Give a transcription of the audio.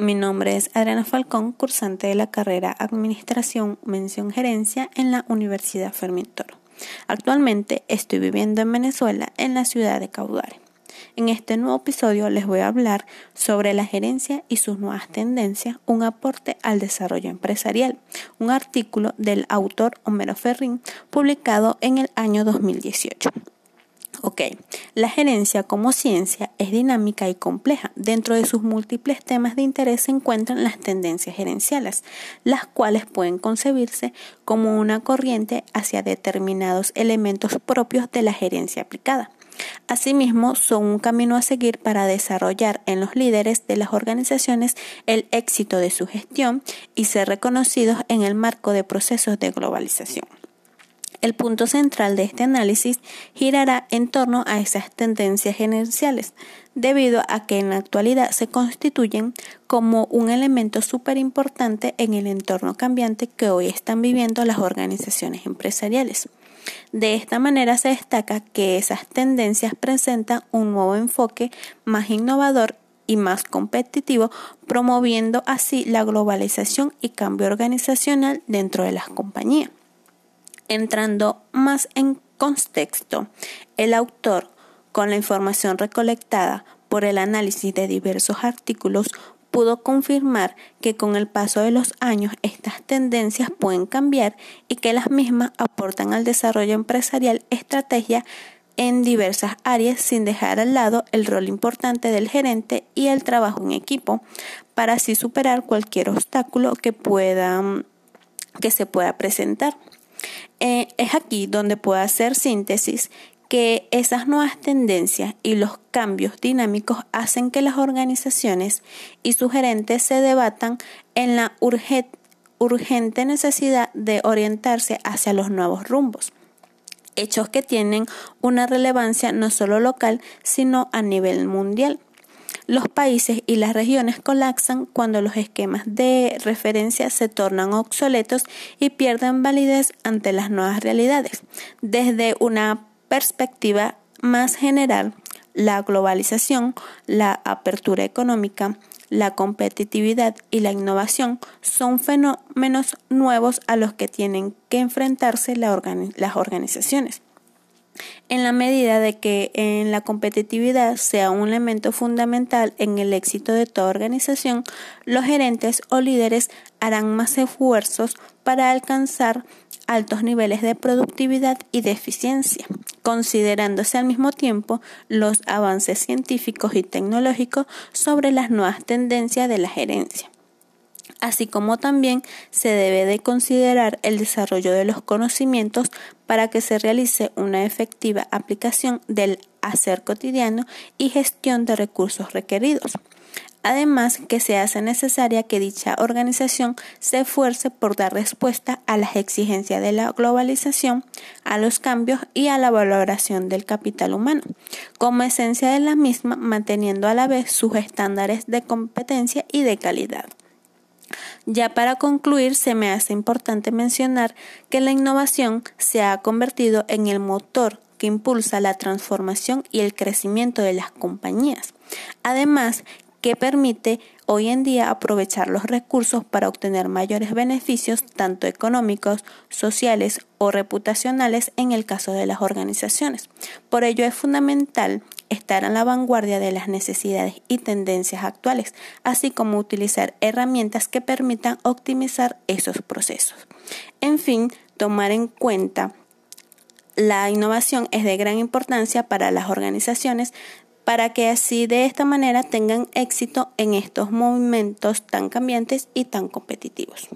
mi nombre es Adriana Falcón, cursante de la carrera Administración Mención Gerencia en la Universidad Fermín Toro. Actualmente estoy viviendo en Venezuela, en la ciudad de Caudare. En este nuevo episodio les voy a hablar sobre la gerencia y sus nuevas tendencias, un aporte al desarrollo empresarial, un artículo del autor Homero Ferrín publicado en el año 2018. Ok, la gerencia como ciencia es dinámica y compleja. Dentro de sus múltiples temas de interés se encuentran las tendencias gerenciales, las cuales pueden concebirse como una corriente hacia determinados elementos propios de la gerencia aplicada. Asimismo, son un camino a seguir para desarrollar en los líderes de las organizaciones el éxito de su gestión y ser reconocidos en el marco de procesos de globalización. El punto central de este análisis girará en torno a esas tendencias gerenciales, debido a que en la actualidad se constituyen como un elemento súper importante en el entorno cambiante que hoy están viviendo las organizaciones empresariales. De esta manera se destaca que esas tendencias presentan un nuevo enfoque más innovador y más competitivo, promoviendo así la globalización y cambio organizacional dentro de las compañías. Entrando más en contexto, el autor, con la información recolectada por el análisis de diversos artículos, pudo confirmar que con el paso de los años estas tendencias pueden cambiar y que las mismas aportan al desarrollo empresarial estrategia en diversas áreas sin dejar al lado el rol importante del gerente y el trabajo en equipo para así superar cualquier obstáculo que pueda que se pueda presentar. Eh, es aquí donde puedo hacer síntesis que esas nuevas tendencias y los cambios dinámicos hacen que las organizaciones y sus gerentes se debatan en la urgente necesidad de orientarse hacia los nuevos rumbos, hechos que tienen una relevancia no solo local, sino a nivel mundial. Los países y las regiones colapsan cuando los esquemas de referencia se tornan obsoletos y pierden validez ante las nuevas realidades. Desde una perspectiva más general, la globalización, la apertura económica, la competitividad y la innovación son fenómenos nuevos a los que tienen que enfrentarse las organizaciones en la medida de que en la competitividad sea un elemento fundamental en el éxito de toda organización, los gerentes o líderes harán más esfuerzos para alcanzar altos niveles de productividad y de eficiencia, considerándose al mismo tiempo los avances científicos y tecnológicos sobre las nuevas tendencias de la gerencia así como también se debe de considerar el desarrollo de los conocimientos para que se realice una efectiva aplicación del hacer cotidiano y gestión de recursos requeridos. Además, que se hace necesaria que dicha organización se esfuerce por dar respuesta a las exigencias de la globalización, a los cambios y a la valoración del capital humano, como esencia de la misma, manteniendo a la vez sus estándares de competencia y de calidad. Ya para concluir, se me hace importante mencionar que la innovación se ha convertido en el motor que impulsa la transformación y el crecimiento de las compañías. Además, que permite hoy en día aprovechar los recursos para obtener mayores beneficios tanto económicos, sociales o reputacionales en el caso de las organizaciones. Por ello es fundamental estar a la vanguardia de las necesidades y tendencias actuales, así como utilizar herramientas que permitan optimizar esos procesos. En fin, tomar en cuenta la innovación es de gran importancia para las organizaciones para que así de esta manera tengan éxito en estos momentos tan cambiantes y tan competitivos.